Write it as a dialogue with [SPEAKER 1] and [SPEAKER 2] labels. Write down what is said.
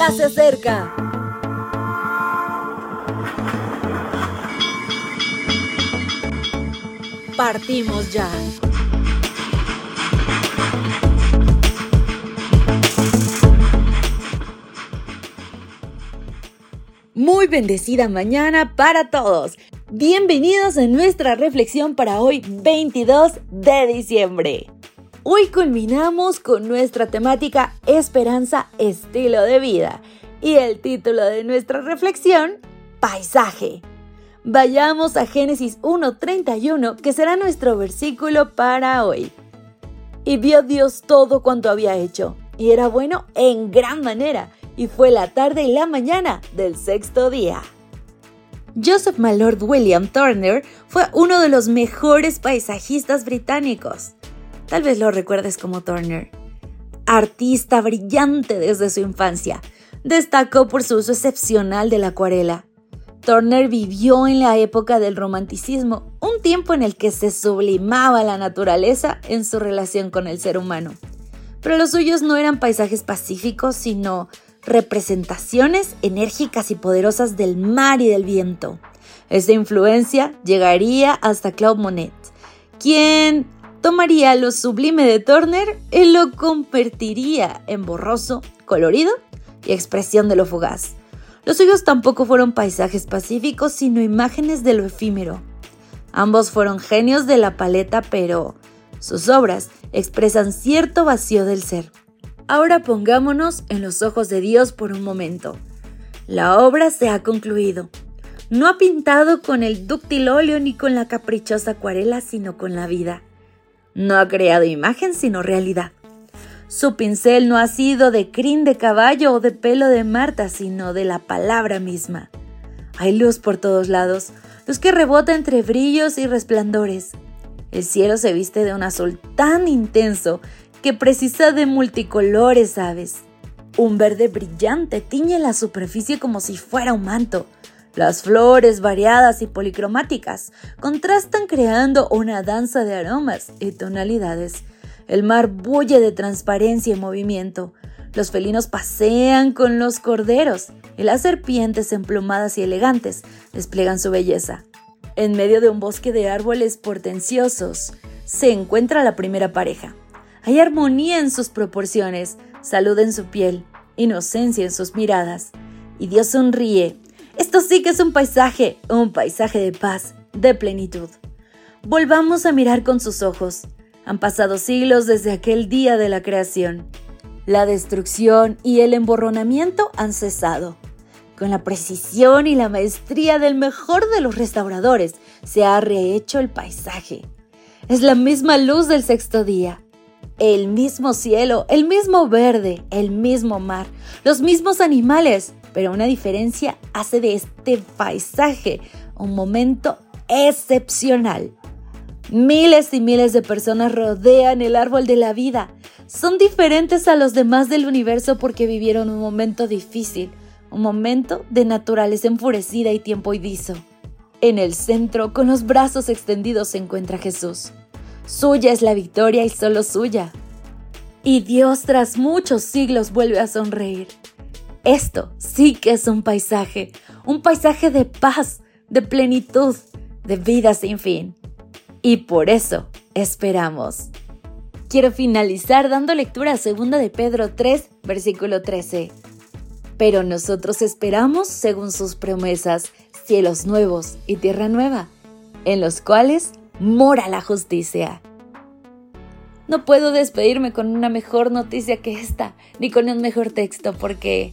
[SPEAKER 1] ya se acerca. Partimos ya. Muy bendecida mañana para todos. Bienvenidos a nuestra reflexión para hoy 22 de diciembre. Hoy culminamos con nuestra temática Esperanza, estilo de vida y el título de nuestra reflexión, Paisaje. Vayamos a Génesis 1.31, que será nuestro versículo para hoy. Y vio Dios todo cuanto había hecho, y era bueno en gran manera, y fue la tarde y la mañana del sexto día. Joseph Malord William Turner fue uno de los mejores paisajistas británicos. Tal vez lo recuerdes como Turner. Artista brillante desde su infancia, destacó por su uso excepcional de la acuarela. Turner vivió en la época del romanticismo, un tiempo en el que se sublimaba la naturaleza en su relación con el ser humano. Pero los suyos no eran paisajes pacíficos, sino representaciones enérgicas y poderosas del mar y del viento. Esa influencia llegaría hasta Claude Monet, quien tomaría lo sublime de Turner y lo convertiría en borroso, colorido y expresión de lo fugaz. Los suyos tampoco fueron paisajes pacíficos, sino imágenes de lo efímero. Ambos fueron genios de la paleta, pero sus obras expresan cierto vacío del ser. Ahora pongámonos en los ojos de Dios por un momento. La obra se ha concluido. No ha pintado con el dúctil óleo ni con la caprichosa acuarela, sino con la vida. No ha creado imagen sino realidad. Su pincel no ha sido de crin de caballo o de pelo de Marta, sino de la palabra misma. Hay luz por todos lados, luz que rebota entre brillos y resplandores. El cielo se viste de un azul tan intenso que precisa de multicolores aves. Un verde brillante tiñe la superficie como si fuera un manto. Las flores variadas y policromáticas contrastan creando una danza de aromas y tonalidades. El mar bulle de transparencia y movimiento. Los felinos pasean con los corderos y las serpientes emplumadas y elegantes despliegan su belleza. En medio de un bosque de árboles portenciosos se encuentra la primera pareja. Hay armonía en sus proporciones, salud en su piel, inocencia en sus miradas. Y Dios sonríe esto sí que es un paisaje, un paisaje de paz, de plenitud. Volvamos a mirar con sus ojos. Han pasado siglos desde aquel día de la creación. La destrucción y el emborronamiento han cesado. Con la precisión y la maestría del mejor de los restauradores se ha rehecho el paisaje. Es la misma luz del sexto día, el mismo cielo, el mismo verde, el mismo mar, los mismos animales, pero una diferencia hace de este paisaje un momento excepcional. Miles y miles de personas rodean el árbol de la vida. Son diferentes a los demás del universo porque vivieron un momento difícil, un momento de naturaleza enfurecida y tiempo idiso. En el centro, con los brazos extendidos, se encuentra Jesús. Suya es la victoria y solo suya. Y Dios tras muchos siglos vuelve a sonreír. Esto sí que es un paisaje, un paisaje de paz, de plenitud, de vida sin fin. Y por eso esperamos. Quiero finalizar dando lectura a 2 de Pedro 3, versículo 13. Pero nosotros esperamos, según sus promesas, cielos nuevos y tierra nueva, en los cuales mora la justicia. No puedo despedirme con una mejor noticia que esta, ni con un mejor texto, porque